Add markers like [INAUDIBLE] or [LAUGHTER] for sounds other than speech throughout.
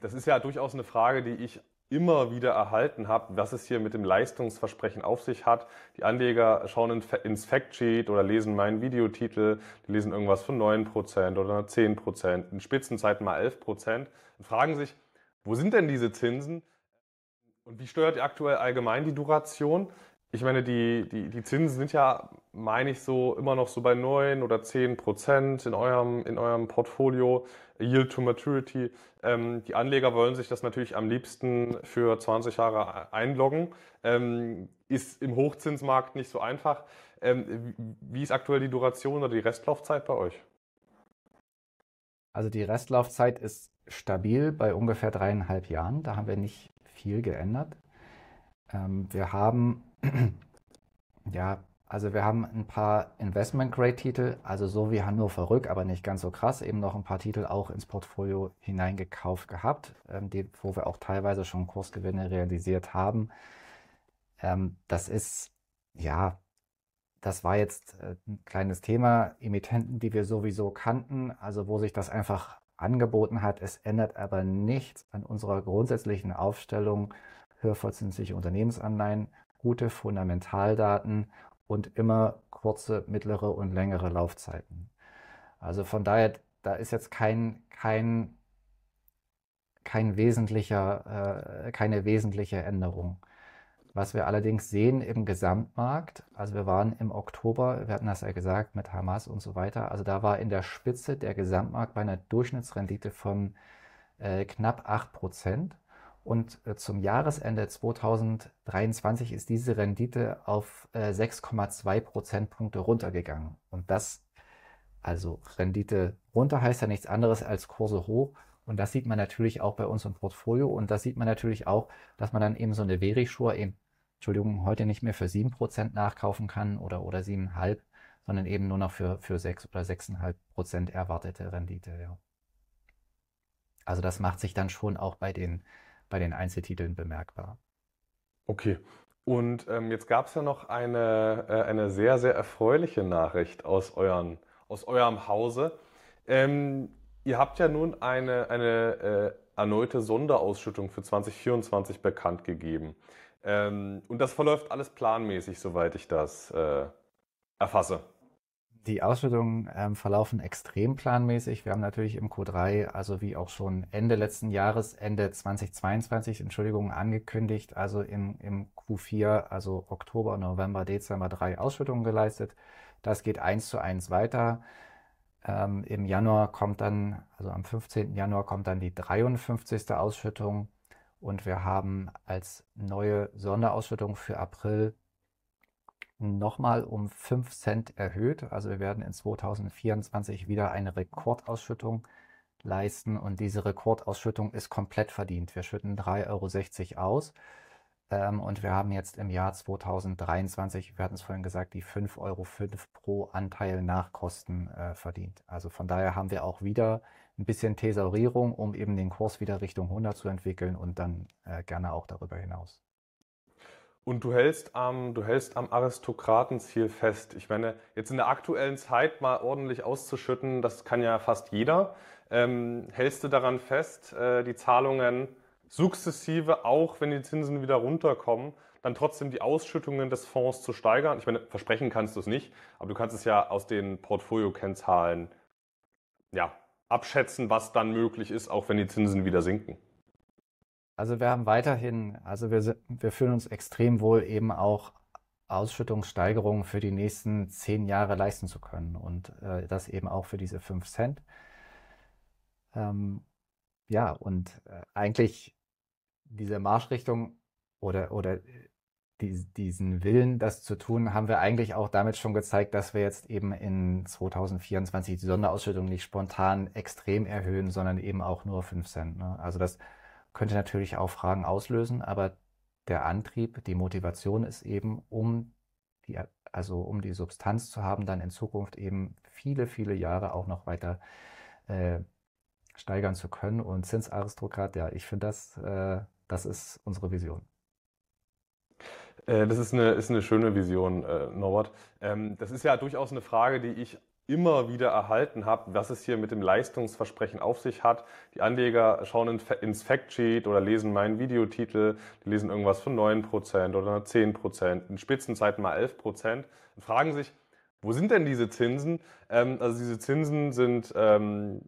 Das ist ja durchaus eine Frage, die ich immer wieder erhalten habe, was es hier mit dem Leistungsversprechen auf sich hat. Die Anleger schauen ins Factsheet oder lesen meinen Videotitel, die lesen irgendwas von 9% oder 10%, in Spitzenzeiten mal 11% und fragen sich, wo sind denn diese Zinsen und wie steuert aktuell allgemein die Duration? Ich meine, die, die, die Zinsen sind ja, meine ich, so immer noch so bei 9 oder 10 Prozent in eurem, in eurem Portfolio, Yield to Maturity. Ähm, die Anleger wollen sich das natürlich am liebsten für 20 Jahre einloggen. Ähm, ist im Hochzinsmarkt nicht so einfach. Ähm, wie ist aktuell die Duration oder die Restlaufzeit bei euch? Also die Restlaufzeit ist stabil bei ungefähr dreieinhalb Jahren. Da haben wir nicht viel geändert. Ähm, wir haben ja, also wir haben ein paar Investment-Grade-Titel, also so wie Hannover Rück, aber nicht ganz so krass, eben noch ein paar Titel auch ins Portfolio hineingekauft gehabt, ähm, die, wo wir auch teilweise schon Kursgewinne realisiert haben. Ähm, das ist, ja, das war jetzt äh, ein kleines Thema, Emittenten, die wir sowieso kannten, also wo sich das einfach angeboten hat. Es ändert aber nichts an unserer grundsätzlichen Aufstellung höherverzinsliche Unternehmensanleihen gute Fundamentaldaten und immer kurze, mittlere und längere Laufzeiten. Also von daher, da ist jetzt kein, kein, kein wesentlicher, äh, keine wesentliche Änderung. Was wir allerdings sehen im Gesamtmarkt, also wir waren im Oktober, wir hatten das ja gesagt mit Hamas und so weiter, also da war in der Spitze der Gesamtmarkt bei einer Durchschnittsrendite von äh, knapp 8 Prozent. Und äh, zum Jahresende 2023 ist diese Rendite auf 6,2 äh, Prozentpunkte runtergegangen. Und das, also Rendite runter heißt ja nichts anderes als Kurse hoch. Und das sieht man natürlich auch bei uns im Portfolio. Und das sieht man natürlich auch, dass man dann eben so eine Verischur eben, Entschuldigung, heute nicht mehr für 7% nachkaufen kann oder, oder 7,5, sondern eben nur noch für, für 6 oder 6,5% erwartete Rendite. Ja. Also das macht sich dann schon auch bei den bei den Einzeltiteln bemerkbar. Okay. Und ähm, jetzt gab es ja noch eine, äh, eine sehr, sehr erfreuliche Nachricht aus, euren, aus eurem Hause. Ähm, ihr habt ja nun eine, eine äh, erneute Sonderausschüttung für 2024 bekannt gegeben. Ähm, und das verläuft alles planmäßig, soweit ich das äh, erfasse. Die Ausschüttungen ähm, verlaufen extrem planmäßig. Wir haben natürlich im Q3, also wie auch schon Ende letzten Jahres, Ende 2022, Entschuldigung, angekündigt, also im, im Q4, also Oktober, November, Dezember drei Ausschüttungen geleistet. Das geht eins zu eins weiter. Ähm, Im Januar kommt dann, also am 15. Januar kommt dann die 53. Ausschüttung und wir haben als neue Sonderausschüttung für April nochmal um 5 Cent erhöht. Also wir werden in 2024 wieder eine Rekordausschüttung leisten und diese Rekordausschüttung ist komplett verdient. Wir schütten 3,60 Euro aus ähm, und wir haben jetzt im Jahr 2023, wir hatten es vorhin gesagt, die 5,05 Euro pro Anteil nach Kosten äh, verdient. Also von daher haben wir auch wieder ein bisschen Thesaurierung, um eben den Kurs wieder Richtung 100 zu entwickeln und dann äh, gerne auch darüber hinaus. Und du hältst am, du hältst am Aristokratenziel fest. Ich meine, jetzt in der aktuellen Zeit mal ordentlich auszuschütten, das kann ja fast jeder. Ähm, hältst du daran fest, äh, die Zahlungen sukzessive, auch wenn die Zinsen wieder runterkommen, dann trotzdem die Ausschüttungen des Fonds zu steigern? Ich meine, versprechen kannst du es nicht, aber du kannst es ja aus den Portfolio-Kennzahlen ja, abschätzen, was dann möglich ist, auch wenn die Zinsen wieder sinken. Also wir haben weiterhin, also wir, wir fühlen uns extrem wohl, eben auch Ausschüttungssteigerungen für die nächsten zehn Jahre leisten zu können und äh, das eben auch für diese fünf Cent. Ähm, ja, und äh, eigentlich diese Marschrichtung oder, oder die, diesen Willen, das zu tun, haben wir eigentlich auch damit schon gezeigt, dass wir jetzt eben in 2024 die Sonderausschüttung nicht spontan extrem erhöhen, sondern eben auch nur fünf Cent. Ne? Also das könnte natürlich auch Fragen auslösen, aber der Antrieb, die Motivation ist eben, um die, also um die Substanz zu haben, dann in Zukunft eben viele, viele Jahre auch noch weiter äh, steigern zu können. Und Zinsaristokrat, ja, ich finde das, äh, das ist unsere Vision. Äh, das ist eine, ist eine schöne Vision, äh, Norbert. Ähm, das ist ja durchaus eine Frage, die ich immer wieder erhalten habe, was es hier mit dem Leistungsversprechen auf sich hat. Die Anleger schauen ins Factsheet oder lesen meinen Videotitel, die lesen irgendwas von 9% oder 10%, in Spitzenzeiten mal 11% und fragen sich, wo sind denn diese Zinsen? Ähm, also diese Zinsen sind ähm,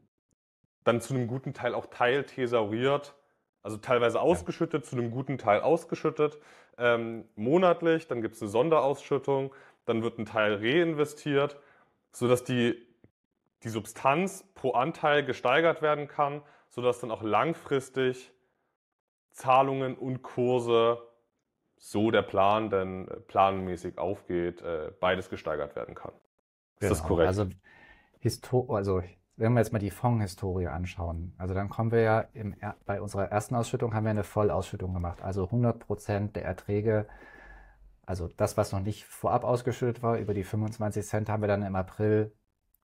dann zu einem guten Teil auch teilthesauriert, also teilweise ausgeschüttet, ja. zu einem guten Teil ausgeschüttet, ähm, monatlich, dann gibt es eine Sonderausschüttung, dann wird ein Teil reinvestiert sodass die, die Substanz pro Anteil gesteigert werden kann, sodass dann auch langfristig Zahlungen und Kurse, so der Plan denn äh, planmäßig aufgeht, äh, beides gesteigert werden kann. Ist genau. das korrekt? Also, Histo also wenn wir jetzt mal die Fondshistorie anschauen, also dann kommen wir ja im, bei unserer ersten Ausschüttung haben wir eine Vollausschüttung gemacht. Also 100 Prozent der Erträge also das, was noch nicht vorab ausgeschüttet war, über die 25 Cent haben wir dann im April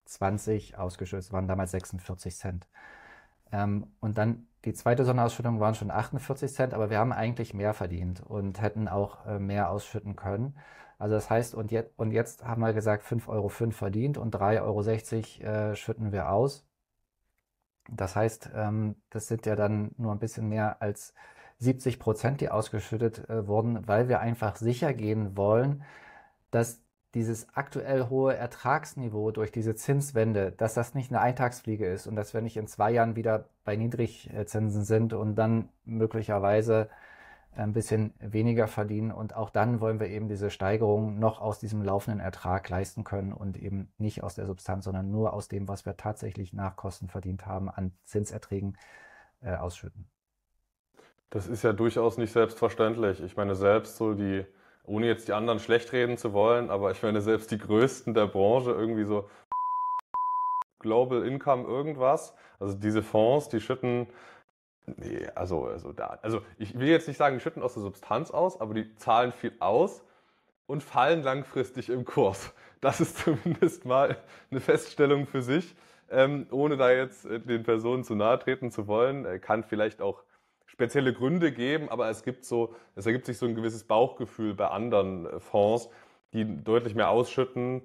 20 ausgeschüttet. Waren damals 46 Cent. Ähm, und dann die zweite Sonderausschüttung waren schon 48 Cent, aber wir haben eigentlich mehr verdient und hätten auch äh, mehr ausschütten können. Also das heißt, und, jetzt, und jetzt haben wir gesagt, 5,05 Euro verdient und 3,60 Euro äh, schütten wir aus. Das heißt, ähm, das sind ja dann nur ein bisschen mehr als 70 Prozent, die ausgeschüttet äh, wurden, weil wir einfach sicher gehen wollen, dass dieses aktuell hohe Ertragsniveau durch diese Zinswende, dass das nicht eine Eintagsfliege ist und dass wir nicht in zwei Jahren wieder bei Niedrigzinsen sind und dann möglicherweise ein bisschen weniger verdienen. Und auch dann wollen wir eben diese Steigerung noch aus diesem laufenden Ertrag leisten können und eben nicht aus der Substanz, sondern nur aus dem, was wir tatsächlich nach Kosten verdient haben, an Zinserträgen äh, ausschütten. Das ist ja durchaus nicht selbstverständlich. Ich meine, selbst so die, ohne jetzt die anderen schlecht reden zu wollen, aber ich meine, selbst die Größten der Branche irgendwie so Global Income irgendwas, also diese Fonds, die schütten, nee, also, also da, also ich will jetzt nicht sagen, die schütten aus der Substanz aus, aber die zahlen viel aus und fallen langfristig im Kurs. Das ist [LAUGHS] zumindest mal eine Feststellung für sich. Ähm, ohne da jetzt äh, den Personen zu nahe treten zu wollen, äh, kann vielleicht auch spezielle Gründe geben, aber es gibt so, es ergibt sich so ein gewisses Bauchgefühl bei anderen äh, Fonds, die deutlich mehr ausschütten,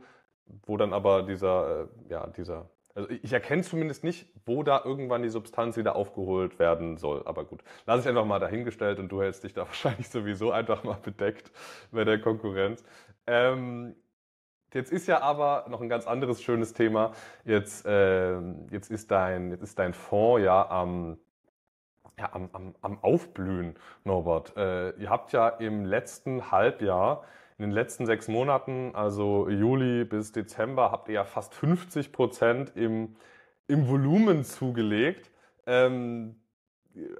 wo dann aber dieser, äh, ja, dieser, also ich erkenne zumindest nicht, wo da irgendwann die Substanz wieder aufgeholt werden soll. Aber gut, lass ich einfach mal dahingestellt und du hältst dich da [LAUGHS] wahrscheinlich sowieso einfach mal bedeckt bei der Konkurrenz. Ähm, Jetzt ist ja aber noch ein ganz anderes schönes Thema. Jetzt, äh, jetzt, ist, dein, jetzt ist dein Fonds ja am ja, am, am, am Aufblühen, Norbert. Äh, ihr habt ja im letzten Halbjahr, in den letzten sechs Monaten, also Juli bis Dezember, habt ihr ja fast 50 Prozent im, im Volumen zugelegt. Ähm,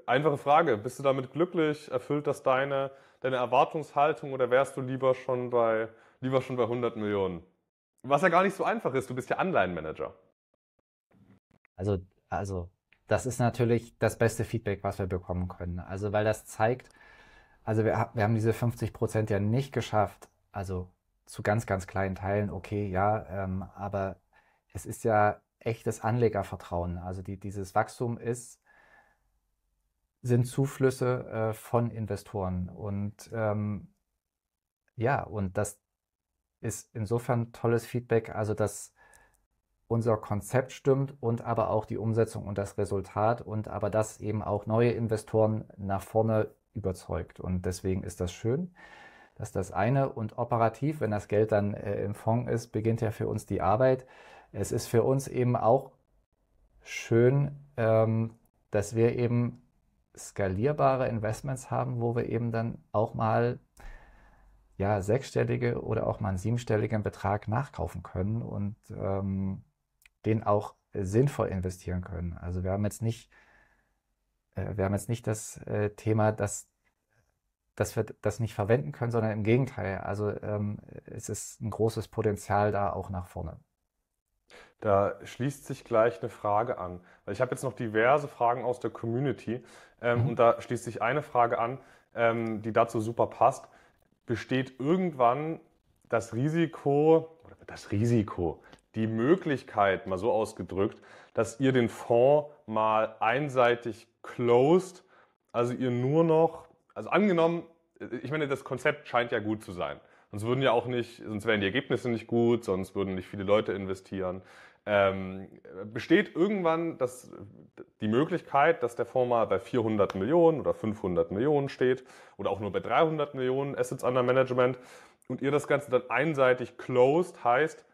einfache Frage, bist du damit glücklich? Erfüllt das deine, deine Erwartungshaltung oder wärst du lieber schon bei, lieber schon bei 100 Millionen? Was ja gar nicht so einfach ist, du bist ja Anleihenmanager. Also, also das ist natürlich das beste Feedback, was wir bekommen können. Also, weil das zeigt, also wir, wir haben diese 50 Prozent ja nicht geschafft, also zu ganz, ganz kleinen Teilen, okay, ja, ähm, aber es ist ja echtes Anlegervertrauen. Also die, dieses Wachstum ist, sind Zuflüsse äh, von Investoren. Und ähm, ja, und das ist insofern tolles Feedback, also dass unser Konzept stimmt und aber auch die Umsetzung und das Resultat und aber das eben auch neue Investoren nach vorne überzeugt. Und deswegen ist das schön. dass das eine. Und operativ, wenn das Geld dann äh, im Fonds ist, beginnt ja für uns die Arbeit. Es ist für uns eben auch schön, ähm, dass wir eben skalierbare Investments haben, wo wir eben dann auch mal ja, sechsstellige oder auch mal einen siebenstelligen Betrag nachkaufen können. Und ähm, den auch sinnvoll investieren können. Also wir haben jetzt nicht, äh, wir haben jetzt nicht das äh, Thema, dass, dass wir das nicht verwenden können, sondern im Gegenteil. Also ähm, es ist ein großes Potenzial da auch nach vorne. Da schließt sich gleich eine Frage an. Weil ich habe jetzt noch diverse Fragen aus der Community ähm, mhm. und da schließt sich eine Frage an, ähm, die dazu super passt. Besteht irgendwann das Risiko, oder das Risiko, die Möglichkeit, mal so ausgedrückt, dass ihr den Fonds mal einseitig closed, also ihr nur noch, also angenommen, ich meine, das Konzept scheint ja gut zu sein. Sonst würden ja auch nicht, sonst wären die Ergebnisse nicht gut, sonst würden nicht viele Leute investieren. Ähm, besteht irgendwann das, die Möglichkeit, dass der Fonds mal bei 400 Millionen oder 500 Millionen steht oder auch nur bei 300 Millionen Assets under Management und ihr das Ganze dann einseitig closed, heißt,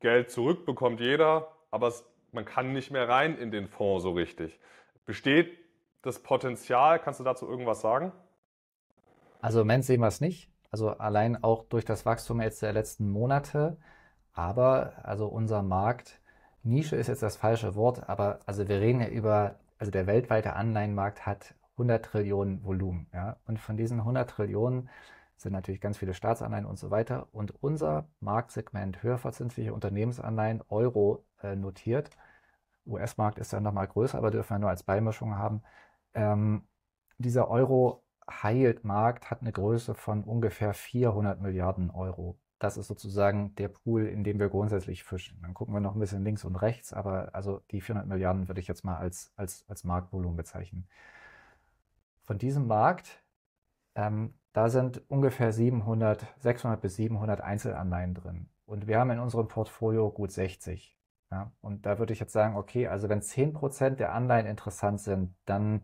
Geld zurück bekommt jeder, aber es, man kann nicht mehr rein in den Fonds so richtig. Besteht das Potenzial? Kannst du dazu irgendwas sagen? Also im Moment sehen wir es nicht. Also allein auch durch das Wachstum jetzt der letzten Monate. Aber also unser Markt, Nische ist jetzt das falsche Wort, aber also wir reden ja über, also der weltweite Anleihenmarkt hat 100 Trillionen Volumen. Ja? Und von diesen 100 Trillionen sind natürlich ganz viele Staatsanleihen und so weiter. Und unser Marktsegment höherverzinsliche Unternehmensanleihen Euro äh, notiert. US-Markt ist dann nochmal größer, aber dürfen wir nur als Beimischung haben. Ähm, dieser Euro-High-Yield-Markt hat eine Größe von ungefähr 400 Milliarden Euro. Das ist sozusagen der Pool, in dem wir grundsätzlich fischen. Dann gucken wir noch ein bisschen links und rechts, aber also die 400 Milliarden würde ich jetzt mal als, als, als Marktvolumen bezeichnen. Von diesem Markt ähm, da sind ungefähr 700, 600 bis 700 Einzelanleihen drin. Und wir haben in unserem Portfolio gut 60. Ja? Und da würde ich jetzt sagen, okay, also wenn 10% der Anleihen interessant sind, dann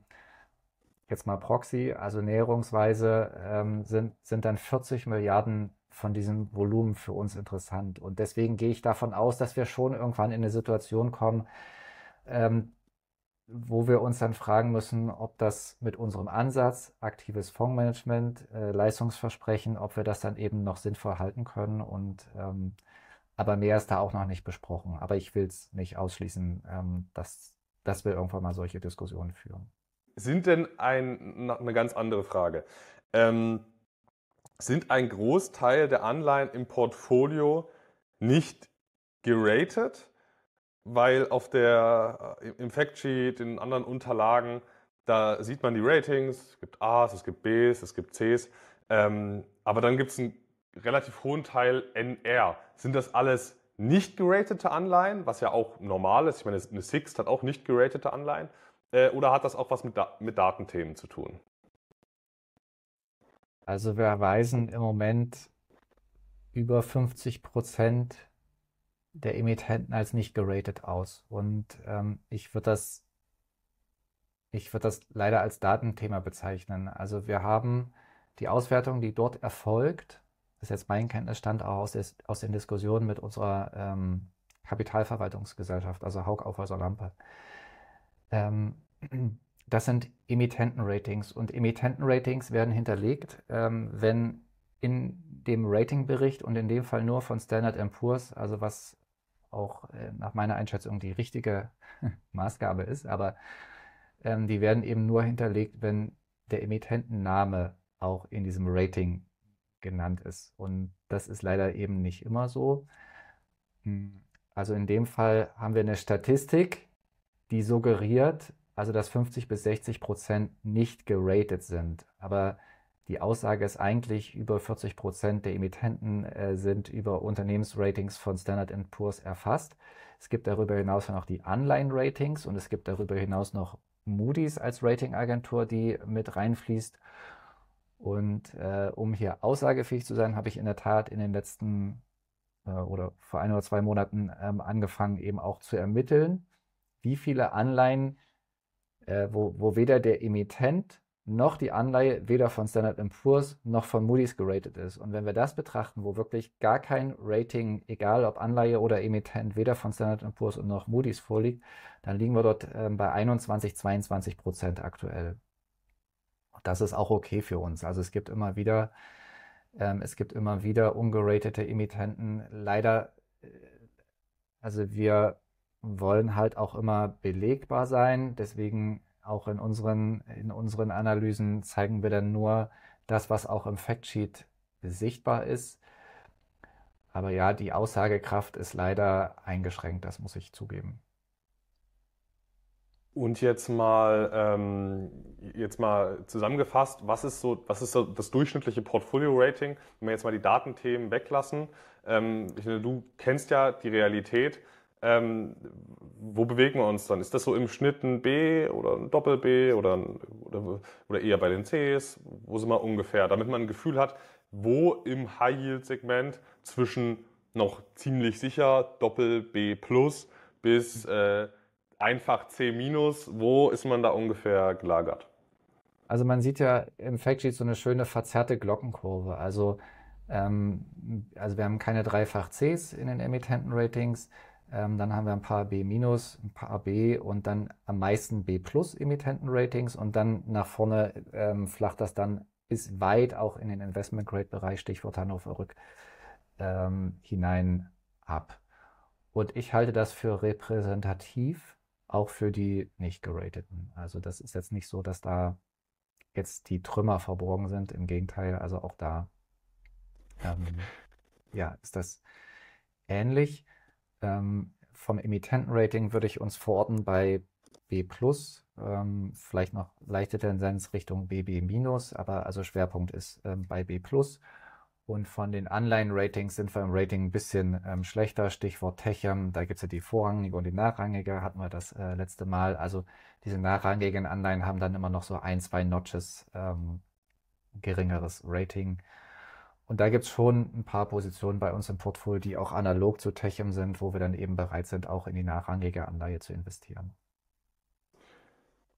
jetzt mal Proxy, also näherungsweise ähm, sind, sind dann 40 Milliarden von diesem Volumen für uns interessant. Und deswegen gehe ich davon aus, dass wir schon irgendwann in eine Situation kommen, ähm, wo wir uns dann fragen müssen, ob das mit unserem Ansatz, aktives Fondsmanagement, äh, Leistungsversprechen, ob wir das dann eben noch sinnvoll halten können. Und ähm, aber mehr ist da auch noch nicht besprochen. Aber ich will es nicht ausschließen, ähm, dass, dass wir irgendwann mal solche Diskussionen führen. Sind denn ein, eine ganz andere Frage? Ähm, sind ein Großteil der Anleihen im Portfolio nicht geratet? Weil auf der, äh, im Factsheet, in anderen Unterlagen, da sieht man die Ratings, es gibt A's, es gibt B's, es gibt C's, ähm, aber dann gibt es einen relativ hohen Teil NR. Sind das alles nicht geratete Anleihen, was ja auch normal ist? Ich meine, eine Sixt hat auch nicht geratete Anleihen. Äh, oder hat das auch was mit, da mit Datenthemen zu tun? Also wir weisen im Moment über 50 Prozent der Emittenten als nicht geratet aus. Und ähm, ich würde das, ich würde das leider als Datenthema bezeichnen. Also wir haben die Auswertung, die dort erfolgt, das ist jetzt mein Kenntnisstand auch aus, des, aus den Diskussionen mit unserer ähm, Kapitalverwaltungsgesellschaft, also Haug Aufhäuser Lampe. Ähm, das sind Emittentenratings und Emittentenratings werden hinterlegt, ähm, wenn in dem Ratingbericht und in dem Fall nur von Standard Poor's, also was auch äh, nach meiner Einschätzung die richtige [LAUGHS] Maßgabe ist, aber ähm, die werden eben nur hinterlegt, wenn der Emittentenname auch in diesem Rating genannt ist. Und das ist leider eben nicht immer so. Hm, also in dem Fall haben wir eine Statistik, die suggeriert, also dass 50 bis 60 Prozent nicht geratet sind. Aber die Aussage ist eigentlich, über 40 Prozent der Emittenten äh, sind über Unternehmensratings von Standard Poor's erfasst. Es gibt darüber hinaus noch die Anleihen-Ratings und es gibt darüber hinaus noch Moody's als Ratingagentur, die mit reinfließt. Und äh, um hier aussagefähig zu sein, habe ich in der Tat in den letzten äh, oder vor ein oder zwei Monaten ähm, angefangen, eben auch zu ermitteln, wie viele Anleihen, äh, wo, wo weder der Emittent noch die Anleihe weder von Standard Poor's noch von Moody's geratet ist. Und wenn wir das betrachten, wo wirklich gar kein Rating, egal ob Anleihe oder Emittent, weder von Standard Poor's noch Moody's vorliegt, dann liegen wir dort äh, bei 21, 22 Prozent aktuell. Das ist auch okay für uns. Also es gibt immer wieder, ähm, es gibt immer wieder ungeratete Emittenten. Leider, äh, also wir wollen halt auch immer belegbar sein. Deswegen auch in unseren, in unseren Analysen zeigen wir dann nur das, was auch im Factsheet sichtbar ist. Aber ja, die Aussagekraft ist leider eingeschränkt, das muss ich zugeben. Und jetzt mal, ähm, jetzt mal zusammengefasst, was ist so, was ist so das durchschnittliche Portfolio-Rating, wenn wir jetzt mal die Datenthemen weglassen? Ähm, ich, du kennst ja die Realität. Ähm, wo bewegen wir uns dann? Ist das so im Schnitt ein B oder ein Doppel-B oder, oder, oder eher bei den Cs? Wo sind wir ungefähr? Damit man ein Gefühl hat, wo im High-Yield-Segment zwischen noch ziemlich sicher Doppel B plus bis äh, einfach C minus, wo ist man da ungefähr gelagert? Also man sieht ja im Factsheet so eine schöne verzerrte Glockenkurve. Also, ähm, also wir haben keine dreifach Cs in den Emittenten-Ratings. Ähm, dann haben wir ein paar B-, ein paar B und dann am meisten B-Plus-Emittenten-Ratings und dann nach vorne ähm, flacht das dann bis weit auch in den Investment-Grade-Bereich, Stichwort Hannover Rück, ähm, hinein ab. Und ich halte das für repräsentativ, auch für die nicht gerateten. Also das ist jetzt nicht so, dass da jetzt die Trümmer verborgen sind. Im Gegenteil, also auch da ähm, ja, ist das ähnlich. Ähm, vom Emittentenrating würde ich uns verorten bei B+, ähm, vielleicht noch leichte Tendenz Richtung BB-, aber also Schwerpunkt ist ähm, bei B+. Und von den Anleihen-Ratings sind wir im Rating ein bisschen ähm, schlechter. Stichwort Techem, da gibt es ja die vorrangige und die nachrangige, hatten wir das äh, letzte Mal. Also diese nachrangigen Anleihen haben dann immer noch so ein, zwei Notches ähm, geringeres Rating. Und da gibt es schon ein paar Positionen bei uns im Portfolio, die auch analog zu Techem sind, wo wir dann eben bereit sind, auch in die nachrangige Anleihe zu investieren.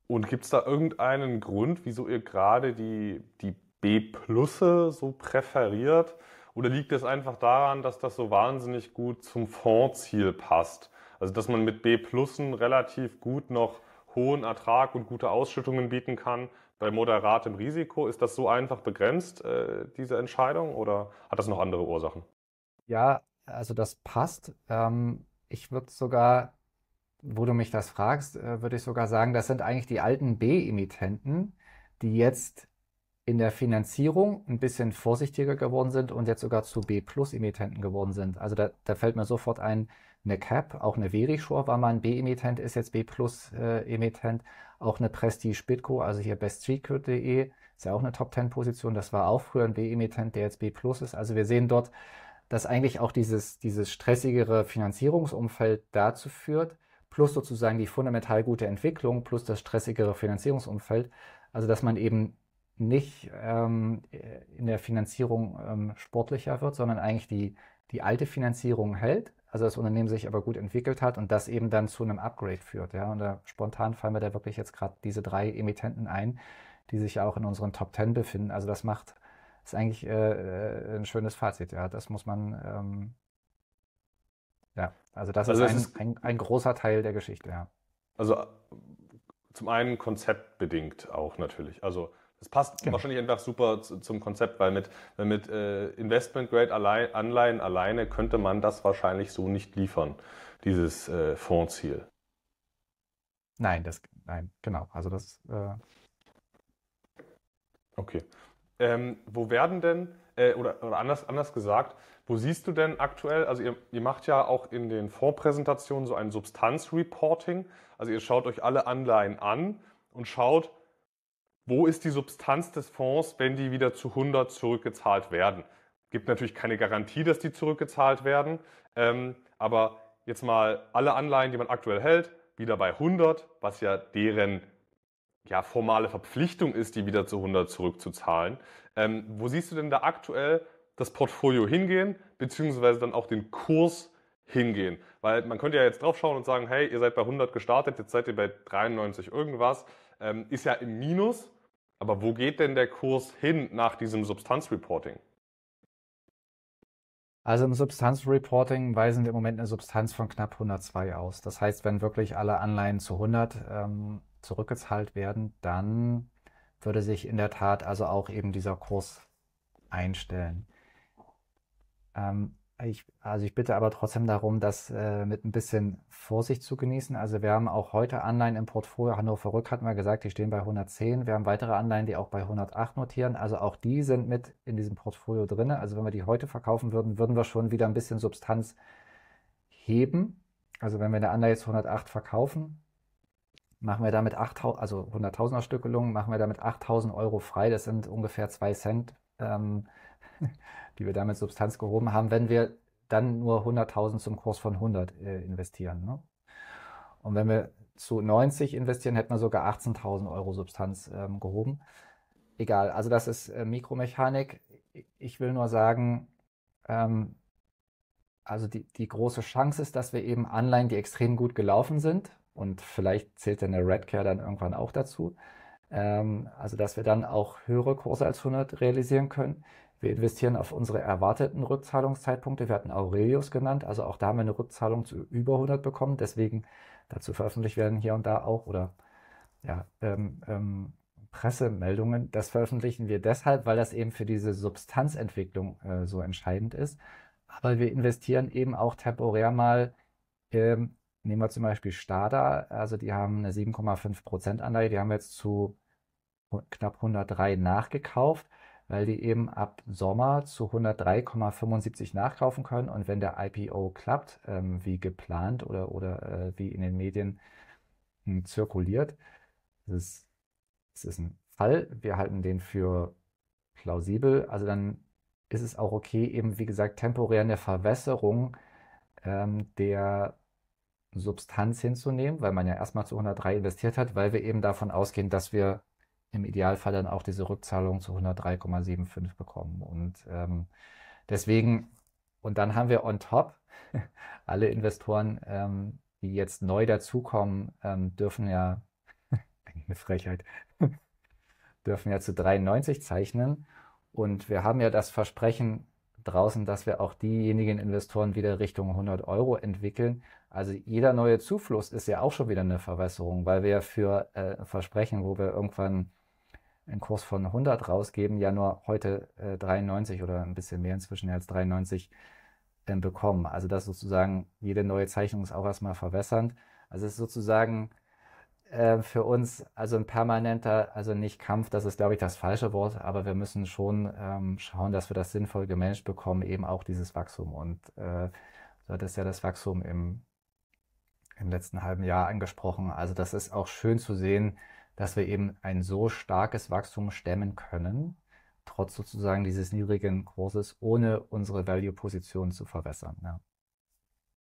Und gibt es da irgendeinen Grund, wieso ihr gerade die, die B-Plusse so präferiert? Oder liegt es einfach daran, dass das so wahnsinnig gut zum Fondsziel passt? Also dass man mit B-Plussen relativ gut noch hohen Ertrag und gute Ausschüttungen bieten kann, bei moderatem Risiko. Ist das so einfach begrenzt, äh, diese Entscheidung, oder hat das noch andere Ursachen? Ja, also das passt. Ähm, ich würde sogar, wo du mich das fragst, äh, würde ich sogar sagen, das sind eigentlich die alten B-Emittenten, die jetzt in der Finanzierung ein bisschen vorsichtiger geworden sind und jetzt sogar zu B-Plus-Emittenten geworden sind. Also da, da fällt mir sofort ein, eine CAP, auch eine Verisure war mal ein B-Emittent, ist jetzt B-Plus-Emittent, auch eine Prestige Bitco, also hier beststreetcode.de, ist ja auch eine Top-10-Position, das war auch früher ein B-Emittent, der jetzt B-Plus ist. Also wir sehen dort, dass eigentlich auch dieses, dieses stressigere Finanzierungsumfeld dazu führt, plus sozusagen die fundamental gute Entwicklung, plus das stressigere Finanzierungsumfeld, also dass man eben nicht ähm, in der Finanzierung ähm, sportlicher wird, sondern eigentlich die, die alte Finanzierung hält, also das Unternehmen sich aber gut entwickelt hat und das eben dann zu einem Upgrade führt. Ja? Und da spontan fallen mir da wirklich jetzt gerade diese drei Emittenten ein, die sich ja auch in unseren Top Ten befinden. Also das macht, ist eigentlich äh, ein schönes Fazit. Ja, das muss man, ähm, ja, also das also ist, ein, ist ein, ein, großer Teil der Geschichte. Ja. Also zum einen konzeptbedingt auch natürlich. Also das passt genau. wahrscheinlich einfach super zum Konzept, weil mit, mit äh, Investment Grade allein, Anleihen alleine könnte man das wahrscheinlich so nicht liefern, dieses äh, Fondsziel. Nein, das, nein, genau. Also das. Äh okay. Ähm, wo werden denn, äh, oder, oder anders, anders gesagt, wo siehst du denn aktuell, also ihr, ihr macht ja auch in den Fondspräsentationen so ein Substanzreporting, also ihr schaut euch alle Anleihen an und schaut, wo ist die Substanz des Fonds, wenn die wieder zu 100 zurückgezahlt werden? Gibt natürlich keine Garantie, dass die zurückgezahlt werden, ähm, aber jetzt mal alle Anleihen, die man aktuell hält, wieder bei 100, was ja deren ja, formale Verpflichtung ist, die wieder zu 100 zurückzuzahlen. Ähm, wo siehst du denn da aktuell das Portfolio hingehen, beziehungsweise dann auch den Kurs hingehen? Weil man könnte ja jetzt drauf schauen und sagen, hey, ihr seid bei 100 gestartet, jetzt seid ihr bei 93 irgendwas ähm, ist ja im Minus. Aber wo geht denn der Kurs hin nach diesem Substanzreporting? Also im Substanzreporting weisen wir im Moment eine Substanz von knapp 102 aus. Das heißt, wenn wirklich alle Anleihen zu 100 ähm, zurückgezahlt werden, dann würde sich in der Tat also auch eben dieser Kurs einstellen. Ähm, ich, also ich bitte aber trotzdem darum, das äh, mit ein bisschen Vorsicht zu genießen. Also wir haben auch heute Anleihen im Portfolio. Hannover Rück hatten wir gesagt, die stehen bei 110. Wir haben weitere Anleihen, die auch bei 108 notieren. Also auch die sind mit in diesem Portfolio drin. Also wenn wir die heute verkaufen würden, würden wir schon wieder ein bisschen Substanz heben. Also wenn wir eine Anleihe zu 108 verkaufen, machen wir damit 8.000, also 100.000er Stückelungen, machen wir damit 8.000 Euro frei. Das sind ungefähr 2 Cent. Ähm, [LAUGHS] die wir damit Substanz gehoben haben, wenn wir dann nur 100.000 zum Kurs von 100 äh, investieren. Ne? Und wenn wir zu 90 investieren, hätten wir sogar 18.000 Euro Substanz ähm, gehoben. Egal, also das ist äh, Mikromechanik. ich will nur sagen, ähm, also die, die große Chance ist, dass wir eben Anleihen, die extrem gut gelaufen sind, und vielleicht zählt dann der Redcare dann irgendwann auch dazu, ähm, also dass wir dann auch höhere Kurse als 100 realisieren können. Wir investieren auf unsere erwarteten Rückzahlungszeitpunkte. Wir hatten Aurelius genannt, also auch da haben wir eine Rückzahlung zu über 100 bekommen. Deswegen dazu veröffentlicht werden hier und da auch oder ja, ähm, ähm, Pressemeldungen. Das veröffentlichen wir deshalb, weil das eben für diese Substanzentwicklung äh, so entscheidend ist. Aber wir investieren eben auch temporär mal, ähm, nehmen wir zum Beispiel Stada, also die haben eine 7,5% Anleihe, die haben wir jetzt zu knapp 103 nachgekauft, weil die eben ab Sommer zu 103,75 nachkaufen können. Und wenn der IPO klappt, ähm, wie geplant oder, oder äh, wie in den Medien äh, zirkuliert, das ist, das ist ein Fall. Wir halten den für plausibel. Also dann ist es auch okay, eben wie gesagt, temporär eine Verwässerung ähm, der Substanz hinzunehmen, weil man ja erstmal zu 103 investiert hat, weil wir eben davon ausgehen, dass wir im Idealfall dann auch diese Rückzahlung zu 103,75 bekommen. Und ähm, deswegen, und dann haben wir on top [LAUGHS] alle Investoren, ähm, die jetzt neu dazukommen, ähm, dürfen ja, eigentlich [LAUGHS] eine Frechheit, [LAUGHS] dürfen ja zu 93 zeichnen. Und wir haben ja das Versprechen draußen, dass wir auch diejenigen Investoren wieder Richtung 100 Euro entwickeln. Also jeder neue Zufluss ist ja auch schon wieder eine Verwässerung, weil wir ja für äh, Versprechen, wo wir irgendwann einen Kurs von 100 rausgeben, ja nur heute äh, 93 oder ein bisschen mehr inzwischen als 93 äh, bekommen. Also das sozusagen, jede neue Zeichnung ist auch erstmal verwässernd. Also es ist sozusagen äh, für uns also ein permanenter, also nicht Kampf, das ist glaube ich das falsche Wort, aber wir müssen schon ähm, schauen, dass wir das sinnvoll gemanagt bekommen, eben auch dieses Wachstum. Und äh, du hattest ja das Wachstum im, im letzten halben Jahr angesprochen. Also das ist auch schön zu sehen, dass wir eben ein so starkes Wachstum stemmen können, trotz sozusagen dieses niedrigen Kurses, ohne unsere Value-Position zu verwässern. Ja.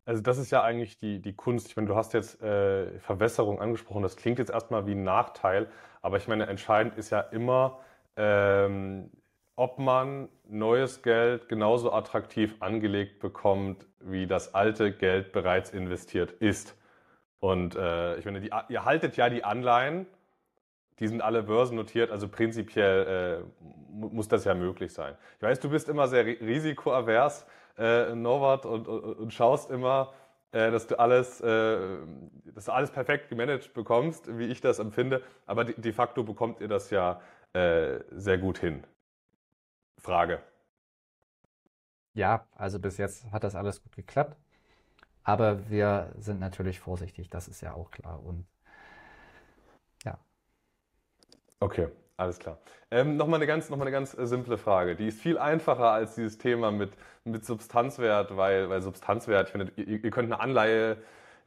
Also das ist ja eigentlich die, die Kunst. Ich meine, du hast jetzt äh, Verwässerung angesprochen. Das klingt jetzt erstmal wie ein Nachteil, aber ich meine, entscheidend ist ja immer, ähm, ob man neues Geld genauso attraktiv angelegt bekommt, wie das alte Geld bereits investiert ist. Und äh, ich meine, die, ihr haltet ja die Anleihen die sind alle börsennotiert, also prinzipiell äh, muss das ja möglich sein. Ich weiß, du bist immer sehr risikoavers, äh, Norbert, und, und, und, schaust immer, äh, dass du alles, äh, dass du alles perfekt gemanagt bekommst, wie ich das empfinde. Aber de, de facto bekommt ihr das ja äh, sehr gut hin. Frage. Ja, also bis jetzt hat das alles gut geklappt. Aber wir sind natürlich vorsichtig, das ist ja auch klar. Und Okay, alles klar. Ähm, Nochmal eine ganz, noch eine ganz äh, simple Frage. Die ist viel einfacher als dieses Thema mit, mit Substanzwert, weil, weil Substanzwert, ich finde, ihr, ihr könnt eine Anleihe,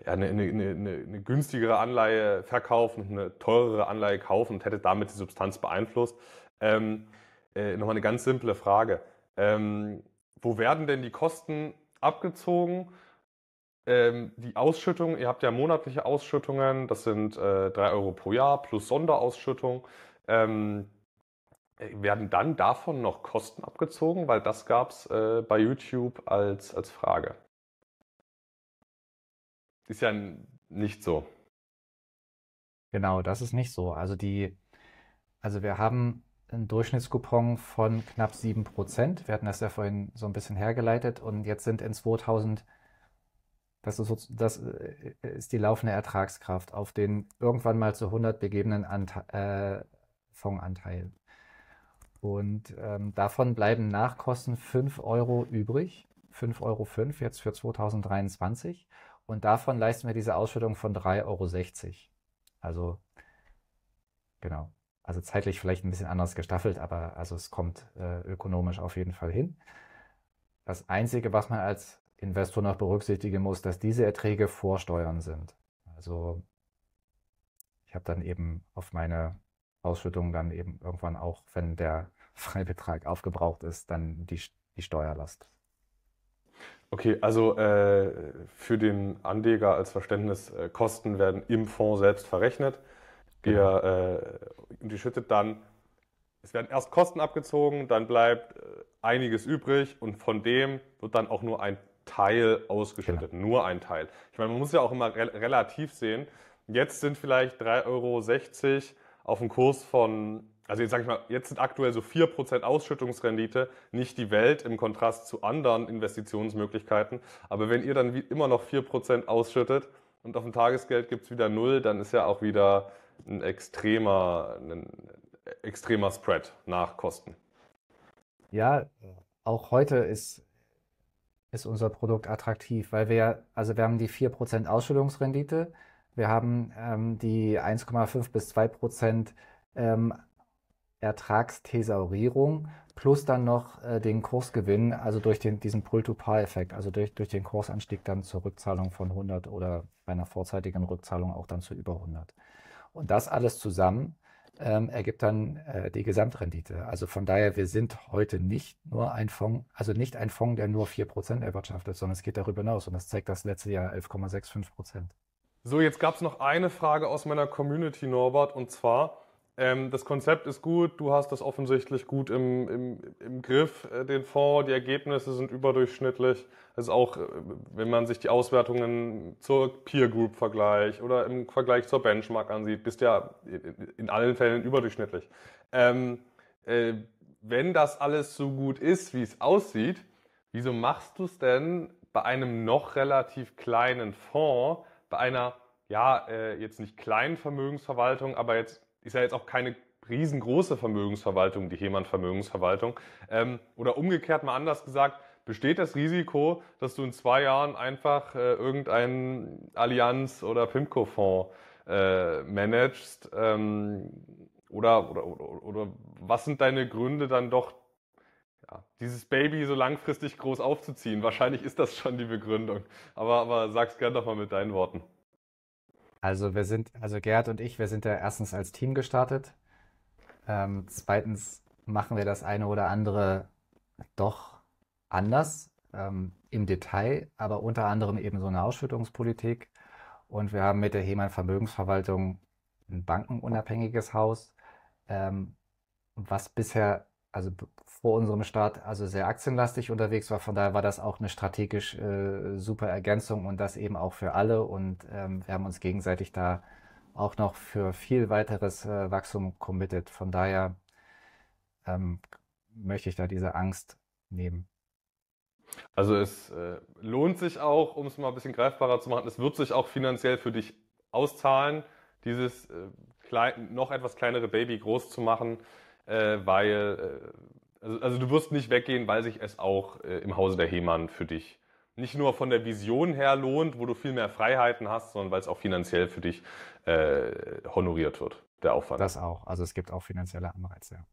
ja, eine, eine, eine, eine günstigere Anleihe verkaufen, eine teurere Anleihe kaufen und hättet damit die Substanz beeinflusst. Ähm, äh, Nochmal eine ganz simple Frage. Ähm, wo werden denn die Kosten abgezogen? Ähm, die Ausschüttung, ihr habt ja monatliche Ausschüttungen, das sind äh, 3 Euro pro Jahr plus Sonderausschüttung. Ähm, werden dann davon noch Kosten abgezogen? Weil das gab es äh, bei YouTube als, als Frage. Ist ja nicht so. Genau, das ist nicht so. Also die, also wir haben einen Durchschnittskupon von knapp 7%. Wir hatten das ja vorhin so ein bisschen hergeleitet und jetzt sind in 2000 das ist, das äh, ist die laufende Ertragskraft auf den irgendwann mal zu 100 begebenen Ante äh, Fondsanteil. Und ähm, davon bleiben Nachkosten 5 Euro übrig. 5,05 Euro jetzt für 2023. Und davon leisten wir diese Ausschüttung von 3,60 Euro. Also, genau. Also zeitlich vielleicht ein bisschen anders gestaffelt, aber also es kommt äh, ökonomisch auf jeden Fall hin. Das Einzige, was man als Investor noch berücksichtigen muss, dass diese Erträge vor Steuern sind. Also ich habe dann eben auf meine Ausschüttung dann eben irgendwann auch, wenn der [LAUGHS] Freibetrag aufgebraucht ist, dann die, die Steuerlast. Okay, also äh, für den Anleger als Verständnis, äh, Kosten werden im Fonds selbst verrechnet. Genau. Ihr, äh, die schüttet dann, es werden erst Kosten abgezogen, dann bleibt äh, einiges übrig und von dem wird dann auch nur ein Teil ausgeschüttet, genau. nur ein Teil. Ich meine, man muss ja auch immer re relativ sehen. Jetzt sind vielleicht 3,60 Euro auf dem Kurs von, also jetzt sage ich mal, jetzt sind aktuell so 4% Ausschüttungsrendite, nicht die Welt im Kontrast zu anderen Investitionsmöglichkeiten. Aber wenn ihr dann immer noch 4% ausschüttet und auf dem Tagesgeld gibt es wieder null, dann ist ja auch wieder ein extremer, ein extremer Spread nach Kosten. Ja, auch heute ist, ist unser Produkt attraktiv, weil wir, also wir haben die 4% Ausschüttungsrendite, wir haben ähm, die 1,5 bis 2% ähm, Ertragsthesaurierung plus dann noch äh, den Kursgewinn, also durch den, diesen Pull-to-Par-Effekt, also durch, durch den Kursanstieg dann zur Rückzahlung von 100 oder bei einer vorzeitigen Rückzahlung auch dann zu über 100. Und das alles zusammen ähm, ergibt dann äh, die Gesamtrendite. Also von daher, wir sind heute nicht nur ein Fonds, also nicht ein Fonds, der nur 4% erwirtschaftet, sondern es geht darüber hinaus. Und das zeigt das letzte Jahr 11,65%. So, jetzt gab es noch eine Frage aus meiner Community, Norbert, und zwar, ähm, das Konzept ist gut, du hast das offensichtlich gut im, im, im Griff, äh, den Fonds, die Ergebnisse sind überdurchschnittlich. Also auch, äh, wenn man sich die Auswertungen zur Peer Group vergleicht oder im Vergleich zur Benchmark ansieht, bist ja in, in allen Fällen überdurchschnittlich. Ähm, äh, wenn das alles so gut ist, wie es aussieht, wieso machst du es denn bei einem noch relativ kleinen Fonds, bei einer, ja, äh, jetzt nicht kleinen Vermögensverwaltung, aber jetzt ist ja jetzt auch keine riesengroße Vermögensverwaltung, die Hemann Vermögensverwaltung. Ähm, oder umgekehrt mal anders gesagt, besteht das Risiko, dass du in zwei Jahren einfach äh, irgendeinen Allianz- oder PIMCO-Fonds äh, managst? Ähm, oder, oder, oder, oder was sind deine Gründe dann doch, ja, dieses Baby so langfristig groß aufzuziehen? Wahrscheinlich ist das schon die Begründung. Aber, aber sag's gern doch mal mit deinen Worten. Also wir sind, also Gerd und ich, wir sind ja erstens als Team gestartet. Ähm, zweitens machen wir das eine oder andere doch anders ähm, im Detail, aber unter anderem eben so eine Ausschüttungspolitik. Und wir haben mit der Hemann Vermögensverwaltung ein bankenunabhängiges Haus, ähm, was bisher also vor unserem Start also sehr aktienlastig unterwegs war. Von daher war das auch eine strategisch äh, super Ergänzung und das eben auch für alle. Und ähm, wir haben uns gegenseitig da auch noch für viel weiteres äh, Wachstum committed. Von daher ähm, möchte ich da diese Angst nehmen. Also es äh, lohnt sich auch, um es mal ein bisschen greifbarer zu machen, es wird sich auch finanziell für dich auszahlen, dieses äh, klein, noch etwas kleinere Baby groß zu machen äh, weil, äh, also, also, du wirst nicht weggehen, weil sich es auch äh, im Hause der Hemann für dich nicht nur von der Vision her lohnt, wo du viel mehr Freiheiten hast, sondern weil es auch finanziell für dich äh, honoriert wird, der Aufwand. Das auch. Also es gibt auch finanzielle Anreize. Ja.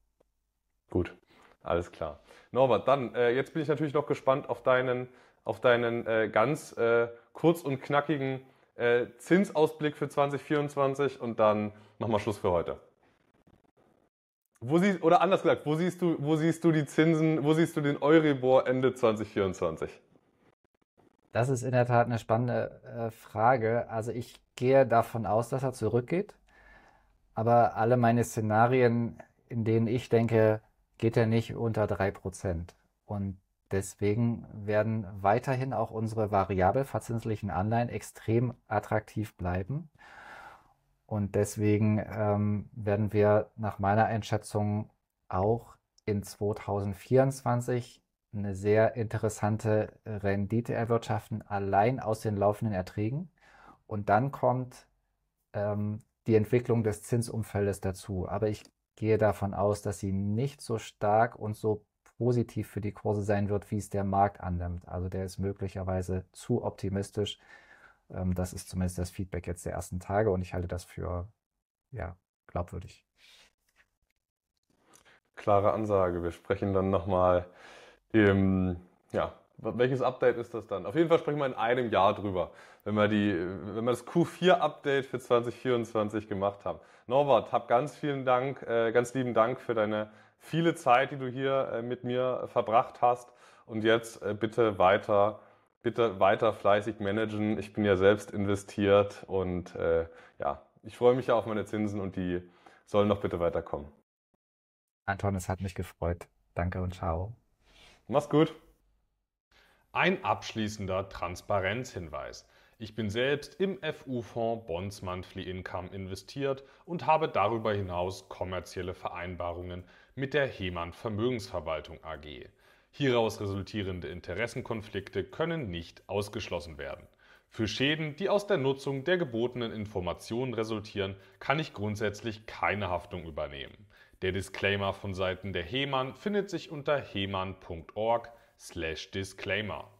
Gut, alles klar. Norbert, dann, äh, jetzt bin ich natürlich noch gespannt auf deinen, auf deinen äh, ganz kurz und knackigen Zinsausblick für 2024 und dann machen wir Schluss für heute. Wo siehst, oder anders gesagt, wo siehst du, wo siehst du die Zinsen, wo siehst du den Euribor Ende 2024? Das ist in der Tat eine spannende äh, Frage. Also ich gehe davon aus, dass er zurückgeht. Aber alle meine Szenarien, in denen ich denke, geht er nicht unter 3%. Und deswegen werden weiterhin auch unsere variabel verzinslichen Anleihen extrem attraktiv bleiben. Und deswegen ähm, werden wir nach meiner Einschätzung auch in 2024 eine sehr interessante Rendite erwirtschaften, allein aus den laufenden Erträgen. Und dann kommt ähm, die Entwicklung des Zinsumfeldes dazu. Aber ich gehe davon aus, dass sie nicht so stark und so positiv für die Kurse sein wird, wie es der Markt annimmt. Also der ist möglicherweise zu optimistisch. Ähm, das ist zumindest das Feedback jetzt der ersten Tage und ich halte das für ja, glaubwürdig. Klare Ansage. Wir sprechen dann nochmal im, ja, welches Update ist das dann? Auf jeden Fall sprechen wir in einem Jahr drüber, wenn wir, die, wenn wir das Q4-Update für 2024 gemacht haben. Norbert, hab ganz vielen Dank, äh, ganz lieben Dank für deine viele Zeit, die du hier äh, mit mir verbracht hast. Und jetzt äh, bitte weiter bitte weiter fleißig managen. Ich bin ja selbst investiert und äh, ja, ich freue mich ja auf meine Zinsen und die sollen noch bitte weiterkommen. Anton, es hat mich gefreut. Danke und ciao. Mach's gut. Ein abschließender Transparenzhinweis. Ich bin selbst im FU-Fonds Bonds Monthly Income investiert und habe darüber hinaus kommerzielle Vereinbarungen mit der Hemann Vermögensverwaltung AG. Hieraus resultierende Interessenkonflikte können nicht ausgeschlossen werden. Für Schäden, die aus der Nutzung der gebotenen Informationen resultieren, kann ich grundsätzlich keine Haftung übernehmen. Der Disclaimer von Seiten der Hemann findet sich unter hemann.org/disclaimer.